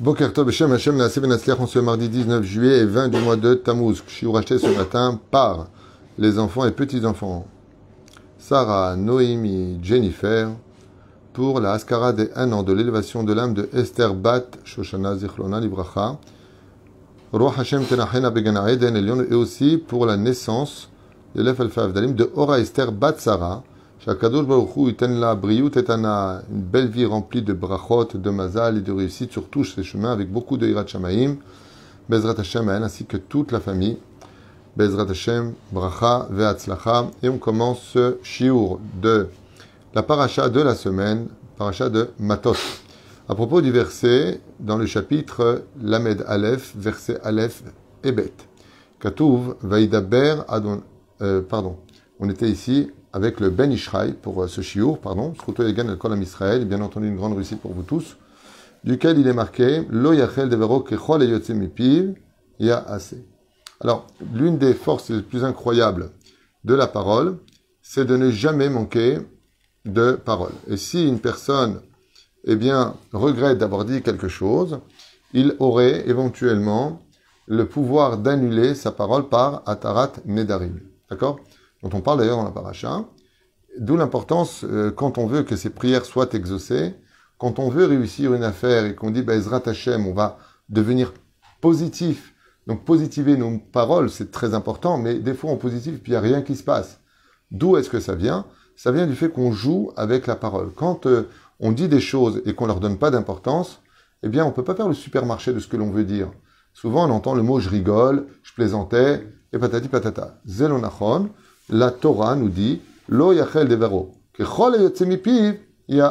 Boker Tov, Hashem, Hashem, en ce mardi 19 juillet et 20 du mois de Tammuz. Je suis racheté ce matin par les enfants et petits-enfants. Sarah, Noémie, Jennifer, pour la Haskara des 1 an de l'élévation de l'âme de Esther Bat, Shoshana Zichlona Libracha, Roi Hashem Tenachena Begana Eden et aussi pour la naissance de l'Ef Alfa de Ora Esther Bat Sarah, Shakadosh Baruch Hu iten la briut etana, une belle vie remplie de brachot, de mazal et de réussite sur tous ses chemins avec beaucoup de hirat shamaim, Bezrat Hashem ainsi que toute la famille. Bezrat Hashem, bracha ve'atzlacha. Et on commence ce shiur de la paracha de la semaine, paracha de Matos. À propos du verset dans le chapitre Lamed Aleph, verset Aleph et Bet. Katouv Vaidaber Adon. Euh, pardon, on était ici avec le Ben Ishraï pour euh, ce chiour, pardon, Sruto Egan El Kolam Israël, bien entendu une grande réussite pour vous tous, duquel il est marqué Lo Yachel Devero Kechol et Mipiv Ya assez. Alors, l'une des forces les plus incroyables de la parole, c'est de ne jamais manquer de parole. Et si une personne, eh bien, regrette d'avoir dit quelque chose, il aurait éventuellement le pouvoir d'annuler sa parole par Atarat Nedarim. D'accord? Dont on parle d'ailleurs dans la paracha. D'où l'importance, euh, quand on veut que ces prières soient exaucées, quand on veut réussir une affaire et qu'on dit, bah, Ezrat Hashem, on va devenir positif. Donc positiver nos paroles, c'est très important, mais des fois on positive, puis il n'y a rien qui se passe. D'où est-ce que ça vient? Ça vient du fait qu'on joue avec la parole. Quand euh, on dit des choses et qu'on leur donne pas d'importance, eh bien on peut pas faire le supermarché de ce que l'on veut dire. Souvent on entend le mot je rigole, je plaisantais, et patati patata. Zelonachon, la Torah nous dit Lo yachel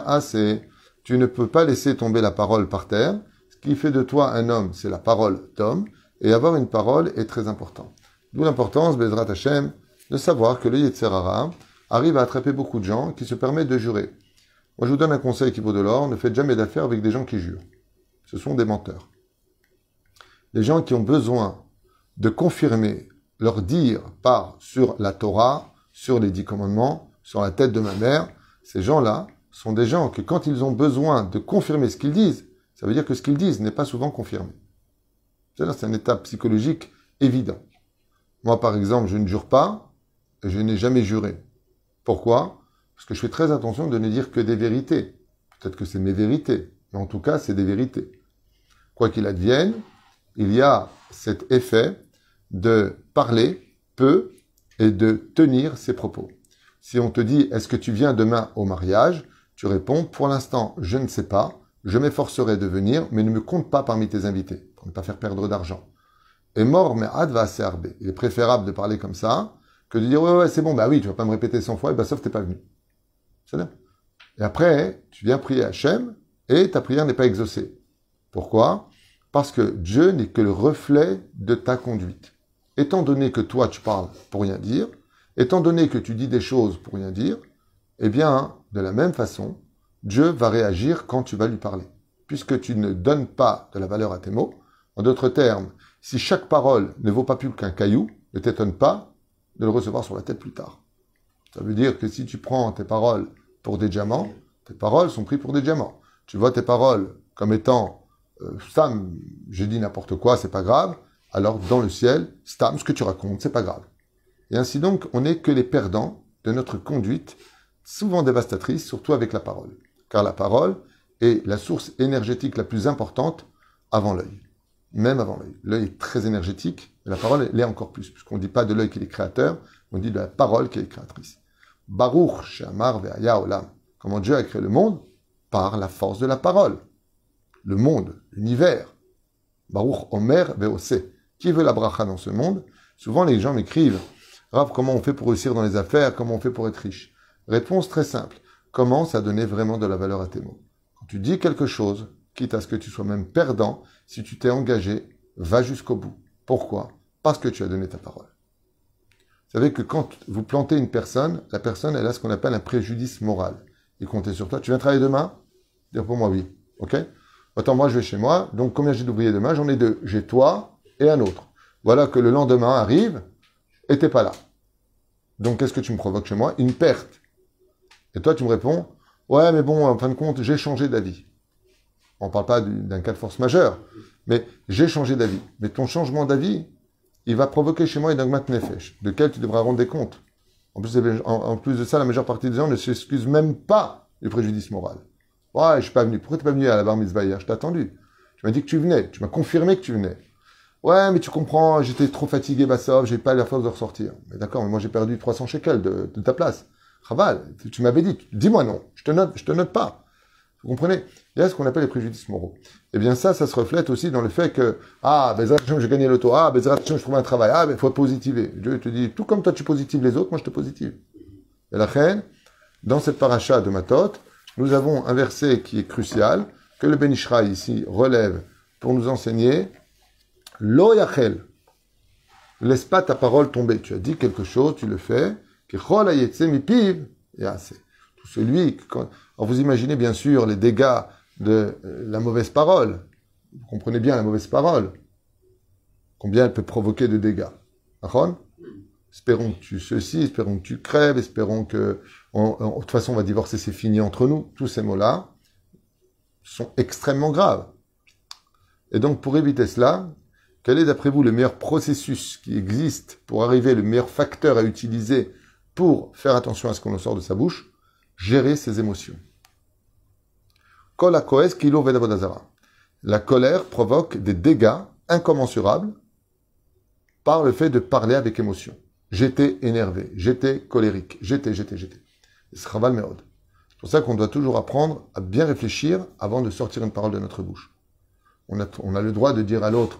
assez. Tu ne peux pas laisser tomber la parole par terre. Ce qui fait de toi un homme, c'est la parole d'homme. Et avoir une parole est très important. D'où l'importance, Bezrat Hashem, de savoir que le Yetzerara arrive à attraper beaucoup de gens qui se permettent de jurer. Moi, je vous donne un conseil qui vaut de l'or ne faites jamais d'affaires avec des gens qui jurent. Ce sont des menteurs. Les gens qui ont besoin de confirmer leur dire par sur la Torah, sur les dix commandements, sur la tête de ma mère, ces gens-là sont des gens que quand ils ont besoin de confirmer ce qu'ils disent, ça veut dire que ce qu'ils disent n'est pas souvent confirmé. C'est un état psychologique évident. Moi, par exemple, je ne jure pas, et je n'ai jamais juré. Pourquoi? Parce que je fais très attention de ne dire que des vérités. Peut-être que c'est mes vérités, mais en tout cas, c'est des vérités. Quoi qu'il advienne, il y a cet effet de parler peu et de tenir ses propos. Si on te dit est-ce que tu viens demain au mariage, tu réponds pour l'instant je ne sais pas, je m'efforcerai de venir, mais ne me compte pas parmi tes invités pour ne pas faire perdre d'argent. Et mort mais ad va Il est préférable de parler comme ça que de dire ouais ouais c'est bon bah oui tu vas pas me répéter 100 fois et bah sauf t'es pas venu. C'est bien. Et après tu viens prier Hachem et ta prière n'est pas exaucée. Pourquoi? Parce que Dieu n'est que le reflet de ta conduite étant donné que toi tu parles pour rien dire, étant donné que tu dis des choses pour rien dire, eh bien, de la même façon, Dieu va réagir quand tu vas lui parler. Puisque tu ne donnes pas de la valeur à tes mots, en d'autres termes, si chaque parole ne vaut pas plus qu'un caillou, ne t'étonne pas de le recevoir sur la tête plus tard. Ça veut dire que si tu prends tes paroles pour des diamants, tes paroles sont prises pour des diamants. Tu vois tes paroles comme étant euh, Sam, j'ai dit n'importe quoi, c'est pas grave alors dans le ciel, Stam, ce que tu racontes, c'est pas grave. Et ainsi donc, on n'est que les perdants de notre conduite, souvent dévastatrice, surtout avec la parole. Car la parole est la source énergétique la plus importante avant l'œil. Même avant l'œil. L'œil est très énergétique, mais la parole l'est encore plus, puisqu'on ne dit pas de l'œil qui est créateur, on dit de la parole qui est créatrice. Baruch Shamar Ve'aya Olam. Comment Dieu a créé le monde? Par la force de la parole. Le monde, l'univers. Baruch Omer Ve'ose. Qui veut la bracha dans ce monde? Souvent, les gens m'écrivent Rav, comment on fait pour réussir dans les affaires? Comment on fait pour être riche? Réponse très simple. Commence à donner vraiment de la valeur à tes mots. Quand tu dis quelque chose, quitte à ce que tu sois même perdant, si tu t'es engagé, va jusqu'au bout. Pourquoi? Parce que tu as donné ta parole. Vous savez que quand vous plantez une personne, la personne, elle a ce qu'on appelle un préjudice moral. Il comptait sur toi. Tu viens travailler demain? Dire pour moi oui. Ok Attends, moi je vais chez moi. Donc combien j'ai d'ouvriers demain? J'en ai deux. J'ai toi un autre. Voilà que le lendemain arrive et t'es pas là. Donc qu'est-ce que tu me provoques chez moi? Une perte. Et toi tu me réponds, ouais mais bon, en fin de compte, j'ai changé d'avis. On ne parle pas d'un cas de force majeure. Mais j'ai changé d'avis. Mais ton changement d'avis, il va provoquer chez moi une augmente nefesh, de quel tu devras rendre des comptes. En plus, plus de ça, la majeure partie des gens ne s'excusent même pas du préjudice moral. Ouais, je suis pas venu. Pourquoi tu n'es pas venu à la bar mitzvah hier? Je t'ai attendu. Tu m'as dit que tu venais. Tu m'as confirmé que tu venais. Ouais, mais tu comprends, j'étais trop fatigué, Bassov, j'ai pas la force de ressortir. Mais d'accord, mais moi j'ai perdu 300 shekels de, ta place. Raval, tu m'avais dit, dis-moi non, je te note, je te note pas. Vous comprenez? Il y a ce qu'on appelle les préjudices moraux. Eh bien ça, ça se reflète aussi dans le fait que, ah, Bezrat j'ai gagné l'auto, ah, Bezrat je trouve un travail, ah, il faut positiver. Dieu te dit, tout comme toi tu positives les autres, moi je te positive. Et la reine, dans cette paracha de Matot, nous avons un verset qui est crucial, que le Benishra ici relève pour nous enseigner Lo yachel. Laisse pas ta parole tomber. Tu as dit quelque chose, tu le fais. Tout celui, quand, vous imaginez bien sûr les dégâts de euh, la mauvaise parole. Vous comprenez bien la mauvaise parole. Combien elle peut provoquer de dégâts. Espérons que tu ceci, espérons que tu crèves, espérons que, de toute façon, on va divorcer, c'est fini entre nous. Tous ces mots-là sont extrêmement graves. Et donc, pour éviter cela, quel est d'après vous le meilleur processus qui existe pour arriver, le meilleur facteur à utiliser pour faire attention à ce qu'on sort de sa bouche? Gérer ses émotions. La colère provoque des dégâts incommensurables par le fait de parler avec émotion. J'étais énervé, j'étais colérique, j'étais, j'étais, j'étais. C'est pour ça qu'on doit toujours apprendre à bien réfléchir avant de sortir une parole de notre bouche. On a le droit de dire à l'autre,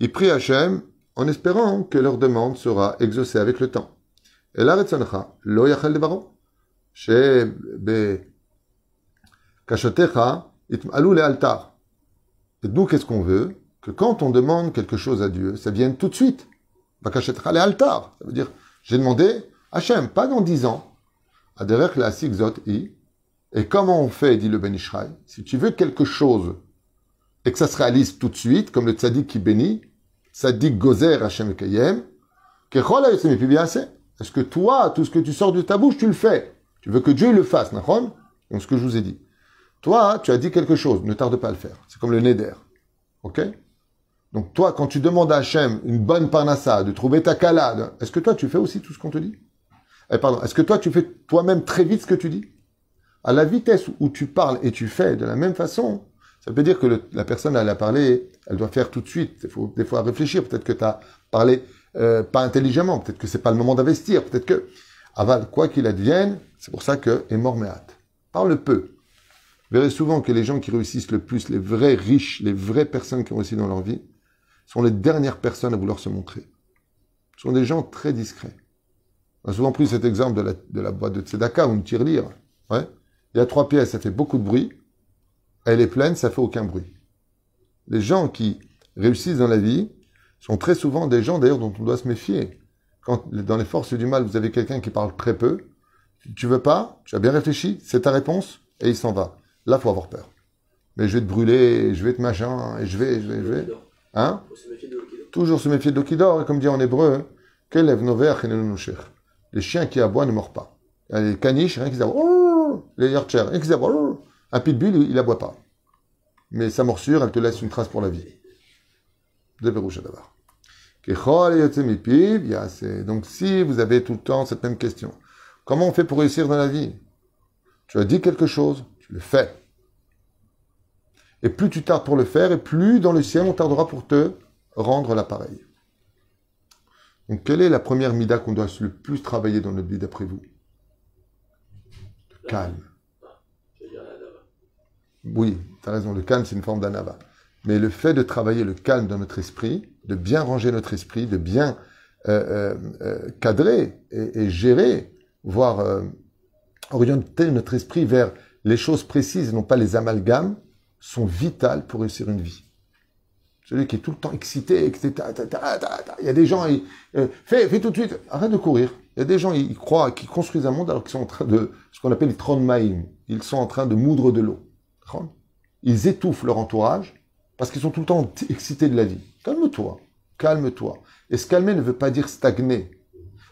ils prient Hachem en espérant que leur demande sera exaucée avec le temps. Et là, lo yachel devaro, le altar. Et nous, qu'est-ce qu'on veut? Que quand on demande quelque chose à Dieu, ça vienne tout de suite. Bakashetecha le altar. Ça veut dire, j'ai demandé Hachem, pas dans dix ans. Aderech la sigzot i. Et comment on fait, dit le Ben si tu veux quelque chose et que ça se réalise tout de suite, comme le tzaddik qui bénit, tzaddik gozer Hashem kayem, est-ce que toi, tout ce que tu sors de ta bouche, tu le fais? Tu veux que Dieu le fasse, Donc ce que je vous ai dit. Toi, tu as dit quelque chose, ne tarde pas à le faire. C'est comme le neder. Ok? Donc toi, quand tu demandes à Hachem une bonne parnassa, de trouver ta calade, est-ce que toi, tu fais aussi tout ce qu'on te dit? Eh, Pardon, est-ce que toi, tu fais toi-même très vite ce que tu dis? À la vitesse où tu parles et tu fais de la même façon, ça veut dire que la personne, elle a parlé, elle doit faire tout de suite. Il faut des fois réfléchir. Peut-être que tu as parlé euh, pas intelligemment. Peut-être que c'est pas le moment d'investir. Peut-être que, aval, quoi qu'il advienne, c'est pour ça que est mort. Parle peu. Vous verrez souvent que les gens qui réussissent le plus, les vrais riches, les vraies personnes qui ont réussi dans leur vie, sont les dernières personnes à vouloir se montrer. Ce sont des gens très discrets. On a souvent pris cet exemple de la, de la boîte de Tzedaka ou une tirelire. Ouais. Il y a trois pièces, ça fait beaucoup de bruit elle est pleine, ça fait aucun bruit. Les gens qui réussissent dans la vie sont très souvent des gens d'ailleurs dont on doit se méfier. Quand dans les forces du mal, vous avez quelqu'un qui parle très peu, tu veux pas, tu as bien réfléchi, c'est ta réponse, et il s'en va. Là, faut avoir peur. Mais je vais te brûler, je vais te machin, et je vais, je vais, je vais. Hein Toujours se méfier de l'okidor, et comme dit en hébreu, les chiens qui aboient ne mordent pas. Les caniches, rien qu'ils aboient. Les yarchers, rien qu'ils aboient. Un pitbull, il n'aboie pas. Mais sa morsure, elle te laisse une trace pour la vie. De d'abord. Donc si vous avez tout le temps cette même question, comment on fait pour réussir dans la vie? Tu as dit quelque chose, tu le fais. Et plus tu tardes pour le faire, et plus dans le ciel on tardera pour te rendre l'appareil. Donc quelle est la première mida qu'on doit le plus travailler dans notre vie d'après vous? Calme. Oui, tu as raison, le calme, c'est une forme d'anava. Mais le fait de travailler le calme dans notre esprit, de bien ranger notre esprit, de bien euh, euh, euh, cadrer et, gérer, voire orienter notre esprit vers les choses précises, non pas les amalgames, sont vitales pour réussir une vie. Celui qui est tout le temps excité, etc. Il y a des gens, ils, fais, fais tout de suite, arrête de courir. Il y a des gens, ils croient qu'ils construisent un monde alors qu'ils sont en train de, ce qu'on appelle les tronmaïm. Ils sont en train de moudre de l'eau. Ils étouffent leur entourage parce qu'ils sont tout le temps excités de la vie. Calme-toi, calme-toi. Et se calmer ne veut pas dire stagner.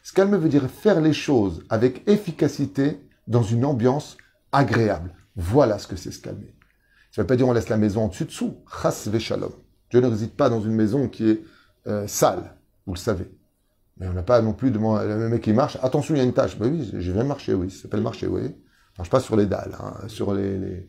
Se calmer veut dire faire les choses avec efficacité dans une ambiance agréable. Voilà ce que c'est se calmer. Ça ne veut pas dire on laisse la maison en dessus dessous. Chas shalom. Dieu ne réside pas dans une maison qui est euh, sale, vous le savez. Mais on n'a pas non plus de le mec qui marche. Attention, il y a une tâche. Ben oui, je viens marcher, oui. Ça s'appelle marcher, oui. Je marche pas sur les dalles, hein, sur les,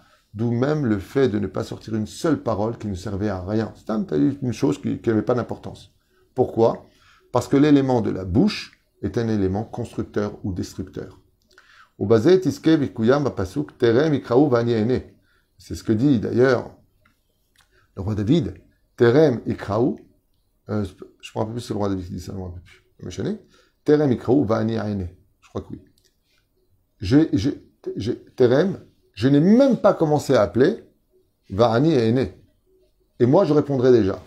D'où même le fait de ne pas sortir une seule parole qui ne servait à rien. C'est une chose qui n'avait pas d'importance. Pourquoi? Parce que l'élément de la bouche est un élément constructeur ou destructeur. C'est ce que dit d'ailleurs le roi David. Terem ikraou. Euh, je ne me rappelle plus si le roi David dit ça, je ne me rappelle plus. Terem ikraou vani Je crois que oui. Terem, je n'ai même pas commencé à appeler vani aine. Et moi, je répondrai déjà.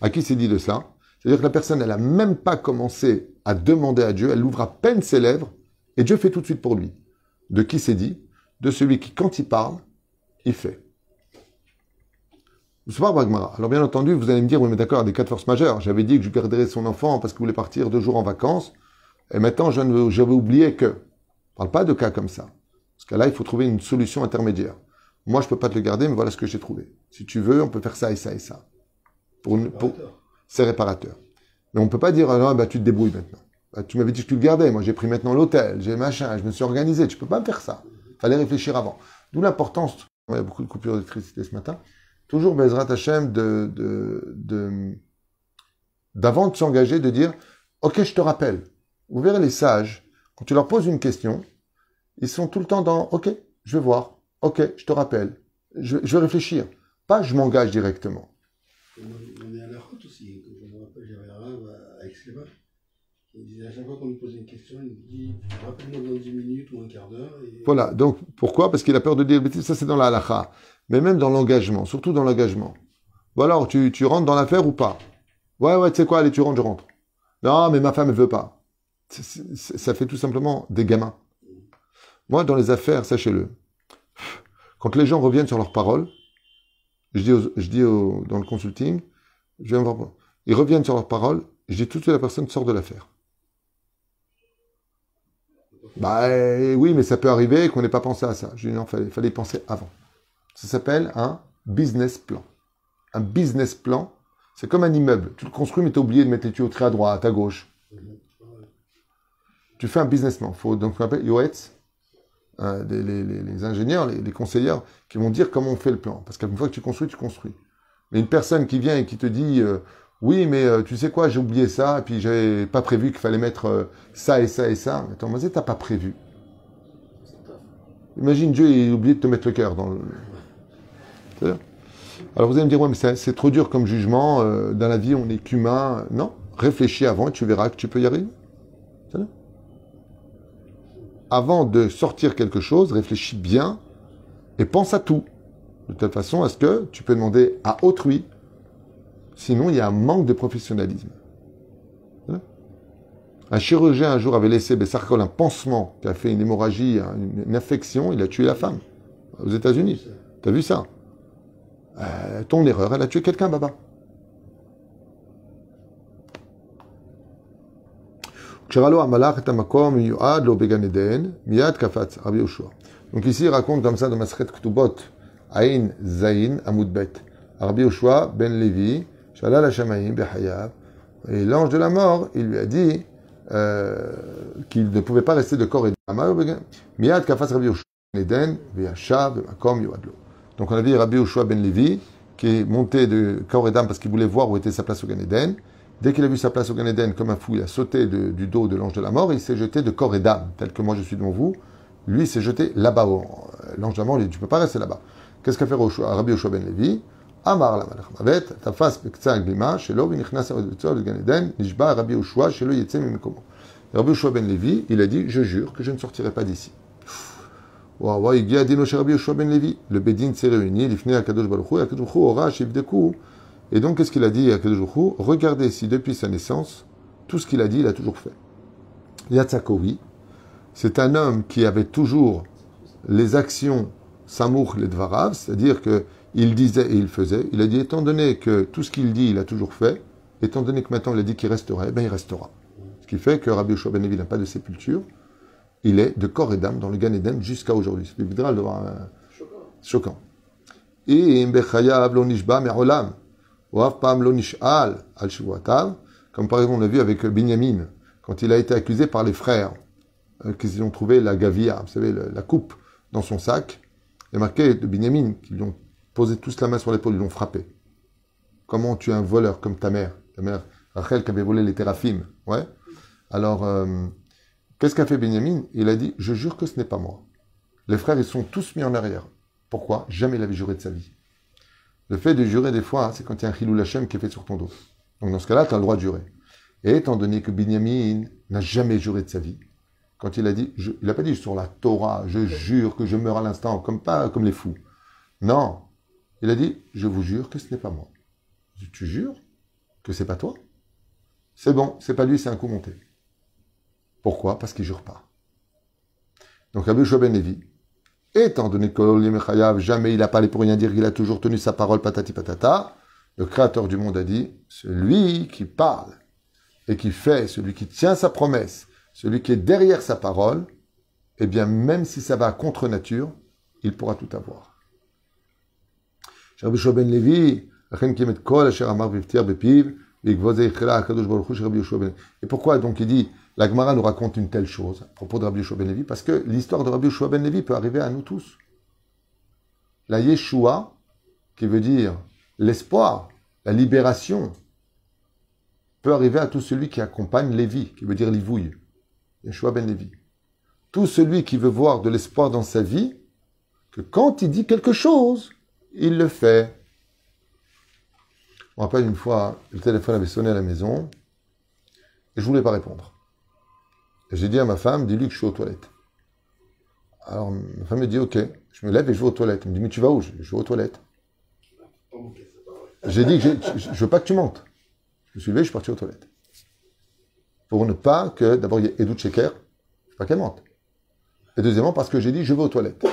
À qui s'est dit de ça? C'est-à-dire que la personne, elle n'a même pas commencé à demander à Dieu, elle ouvre à peine ses lèvres, et Dieu fait tout de suite pour lui. De qui c'est dit? De celui qui, quand il parle, il fait. Alors bien entendu, vous allez me dire, oui mais d'accord, des cas de force majeure. J'avais dit que je garderais son enfant parce qu'il voulait partir deux jours en vacances. Et maintenant, j'avais oublié que. Je parle pas de cas comme ça. Parce que là, il faut trouver une solution intermédiaire. Moi, je peux pas te le garder, mais voilà ce que j'ai trouvé. Si tu veux, on peut faire ça et ça et ça. Pour, pour... C'est réparateur. Mais on peut pas dire, non, bah, tu te débrouilles maintenant. Bah, tu m'avais dit que tu le gardais. Moi, j'ai pris maintenant l'hôtel, j'ai machin, je me suis organisé. Tu peux pas me faire ça. Fallait réfléchir avant. D'où l'importance. Il y a beaucoup de coupures d'électricité ce matin. Toujours Bezrat Hashem de, de, d'avant de s'engager, de dire Ok, je te rappelle. Vous verrez les sages, quand tu leur poses une question, ils sont tout le temps dans Ok, je vais voir. Ok, je te rappelle. Je, je vais réfléchir. Pas je m'engage directement. On est à la route aussi. je me rappelle, j'avais un rêve à il disait à chaque fois qu'on lui posait une question, il dit Rappelle-moi dans 10 minutes ou un quart d'heure. Voilà, donc pourquoi? Parce qu'il a peur de dire bêtises. Ça, c'est dans la halakha mais même dans l'engagement, surtout dans l'engagement. Bon alors, tu, tu rentres dans l'affaire ou pas? Ouais, ouais, tu sais quoi, allez, tu rentres, je rentre. Non, mais ma femme, elle veut pas. ça fait tout simplement des gamins. Moi, dans les affaires, sachez-le, quand les gens reviennent sur leurs paroles, je dis, je dis dans le consulting, ils reviennent sur leurs paroles, je dis tout de suite la personne sort de l'affaire. Bah oui, mais ça peut arriver qu'on n'ait pas pensé à ça. Je dis non, fallait, fallait y penser avant. Ça s'appelle un business plan. Un business plan, c'est comme un immeuble. Tu le construis, mais tu as oublié de mettre les tuyauteries à droite, à gauche. Tu fais un business plan. faut donc on appelle UX, euh, les, ingénieurs, les, conseillers qui vont dire comment on fait le plan. Parce qu'une fois que tu construis, tu construis. Mais une personne qui vient et qui te dit euh, oui, mais euh, tu sais quoi, j'ai oublié ça, et puis j'avais pas prévu qu'il fallait mettre ça et ça et ça. Attends, mais t'as pas prévu. Imagine Dieu, il a oublié de te mettre le cœur dans le. Alors vous allez me dire, ouais, mais c'est trop dur comme jugement. Euh, dans la vie, on n'est qu'humain. Non, réfléchis avant et tu verras que tu peux y arriver. Avant de sortir quelque chose, réfléchis bien et pense à tout. De telle façon à ce que tu peux demander à autrui. Sinon, il y a un manque de professionnalisme. Un chirurgien un jour avait laissé Bessarkol un pansement qui a fait une hémorragie, une infection, il a tué la femme aux États-Unis. Tu as vu ça? Euh, ton erreur, elle a tué quelqu'un, Baba. Donc ici, il raconte comme ça dans Masret Ktubot, Aïn Zayin Amoudbet. Rabbi Yoshua ben Levi, Shalal Hashamaim Behayav. Et l'ange de la mort, il lui a dit euh, qu'il ne pouvait pas rester de corps et d'âme. Miyad Kafat Rabbi Yoshua ben. Donc on a dit Rabbi Ushua ben Levi, qui est monté de corps et d'âme parce qu'il voulait voir où était sa place au Gan Eden. Dès qu'il a vu sa place au Gan Eden comme un fou, il a sauté de- du dos de l'ange de la mort et il s'est jeté de corps et d'âme, tel que moi je suis devant vous. Lui, s'est jeté là-bas. au- L'ange de la mort, il dit Tu peux pas rester là-bas. Qu'est-ce qu'a fait Rabbi Yoshua ben Levi? Amar la malach mavet, tafas bekza glima, shelo v'nichnas betzor de Gan Eden, nishba Rabbi Yoshua, shelo yetze mimekomo. Rabbi Yoshua ben Levi, il a dit Je jure que je ne sortirai pas d'ici. Ben. Le Bédin s'est réuni, il finit à Kadosh Baruch Hu, et Kadosh Baruch Hu aura Shivdeku. Et donc, qu'est-ce qu'il a dit à Hu Regardez si depuis sa naissance, tout ce qu'il a dit, il a toujours fait. Yatsakovi, c'est un homme qui avait toujours les actions Samour les Dvarav, c'est-à-dire que il disait et il faisait. Il a dit, étant donné que tout ce qu'il dit, il a toujours fait, étant donné que maintenant il a dit qu'il resterait, ben il restera. Ce qui fait que Rabbi Yoshua ben Levi n'a pas de sépulture, il est de corps et d'âme dans le Gan Eden jusqu'à aujourd'hui. C'est un- choquant. Et comme par exemple on a vu avec Binyamin, quand il a été accusé par les frères, euh, qu'ils ont trouvé la gavia, vous savez, la coupe dans son sac, il y a marqué de Binyamin, qu'ils lui ont posé tous la main sur l'épaule, ils l'ont frappé. Comment tu es un voleur comme ta mère? Ta mère, Rachel, qui avait volé les téraphim. Ouais. Alors, euh, qu'est-ce qu'a fait Benjamin Il a dit Je jure que ce n'est pas moi. Les frères, ils sont tous mis en arrière. Pourquoi? Jamais il avait juré de sa vie. Le fait de jurer, des fois, c'est quand il y a un chilou lachem qui est fait sur ton dos. Donc, dans ce cas-là, tu as le droit de jurer. Et étant donné que Benjamin n'a jamais juré de sa vie, quand il a dit, je- il n'a pas dit sur la Torah, je jure que je meurs à l'instant, comme pas comme les fous. Non, il a dit, je vous jure que ce n'est pas moi. Tu jures que c'est pas toi? C'est bon, c'est pas lui, c'est un coup monté. Pourquoi? Parce qu'il jure pas. Donc Rabbi ben Levi, étant donné que jamais il n'a pas allé pour rien dire, il a toujours tenu sa parole patati patata, le créateur du monde a dit, celui qui parle et qui fait, celui qui tient sa promesse, celui qui est derrière sa parole, eh bien, même si ça va contre nature, il pourra tout avoir. Ben ben- et pourquoi donc il dit la Gemara nous raconte une telle chose à propos de Rabbi Yoshua ben Levi Parce que l'histoire de Rabbi Yoshua ben Levi peut arriver à nous tous. La Yeshua, qui veut dire l'espoir, la libération, peut arriver à tout celui qui accompagne Lévi, qui veut dire l'ivouille. Yeshua ben Levi. Tout celui qui veut voir de l'espoir dans sa vie, que quand il dit quelque chose, il le fait. Me rappelle une fois, le téléphone avait sonné à la maison et je voulais pas répondre. J'ai dit à ma femme, dis-lui que je suis aux toilettes. Alors ma femme me dit, ok, je me lève et je vais aux toilettes. Elle me dit, mais tu vas où? Je vais aux toilettes. J'ai dit je, je veux pas que tu montes. Je me suis levé, je suis parti aux toilettes. Pour ne pas que, d'abord, il y ait Edou Checker, je veux pas qu'elle monte. Et deuxièmement, parce que j'ai dit, je vais aux toilettes.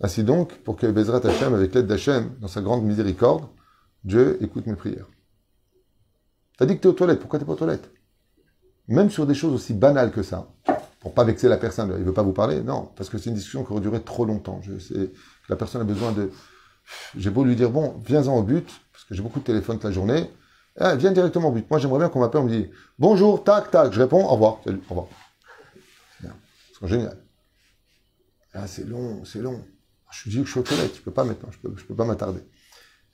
Ainsi donc, pour que Bezrat Hashem, avec l'aide d'Hachem, dans sa grande miséricorde, Dieu écoute mes prières. T'as dit que t'es aux toilettes, pourquoi t'es pas aux toilettes? Même sur des choses aussi banales que ça, pour pas vexer la personne, il veut pas vous parler, non, parce que c'est une discussion qui aurait duré trop longtemps. La personne a besoin de... J'ai beau lui dire, bon, viens-en au but, parce que j'ai beaucoup de téléphones toute la journée, ah, viens directement au but. Moi, j'aimerais bien qu'on m'appelle, on me dit, bonjour, tac, tac, je réponds, au revoir, salut, au revoir. C'est génial. Ah, c'est long, c'est long. Je suis dit que je suis aux toilettes, je peux pas maintenant, je peux, pas m'attarder.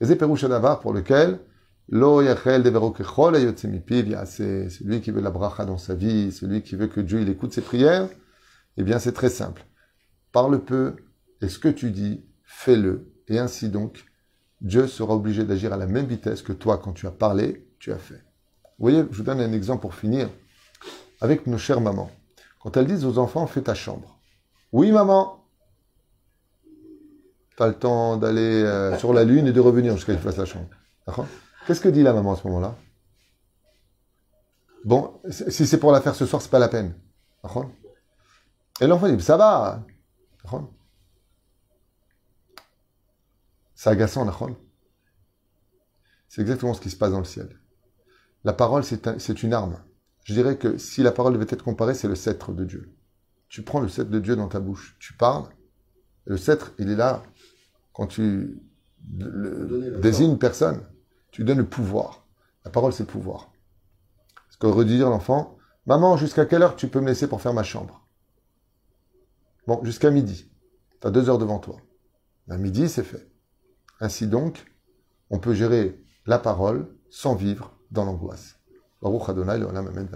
C'est Pérouche Davar pour lequel Lo yachel yaseh. celui qui veut la bracha dans sa vie, celui qui veut que Dieu il écoute ses prières, eh bien c'est très simple. Parle peu, et ce que tu dis, fais-le. Et ainsi donc, Dieu sera obligé d'agir à la même vitesse que toi, quand tu as parlé, tu as fait. Vous voyez, je vous donne un exemple pour finir. Avec nos chères mamans. Quand elles disent aux enfants, fais ta chambre. Oui, maman. Pas le temps d'aller euh, sur la lune et de revenir jusqu'à qu'il fasse la chambre. D'accord? Qu'est-ce que dit la maman à ce moment-là? Bon, si c'est pour la faire ce soir, c'est pas la peine. Et l'enfant dit, ça va. C'est agaçant, C'est exactement ce qui se passe dans le ciel. La parole, c'est un- c'est une arme. Je dirais que si la parole devait être comparée, c'est le sceptre de Dieu. Tu prends le sceptre de Dieu dans ta bouche, tu parles, et le sceptre, il est là quand tu le- désignes personne. Tu donnes le pouvoir. La parole, c'est le pouvoir. Ce que redire l'enfant, maman, jusqu'à quelle heure tu peux me laisser pour faire ma chambre? Bon, jusqu'à midi. Tu as deux heures devant toi. À midi, c'est fait. Ainsi donc, on peut gérer la parole sans vivre dans l'angoisse. Baruch Adonai, Amen.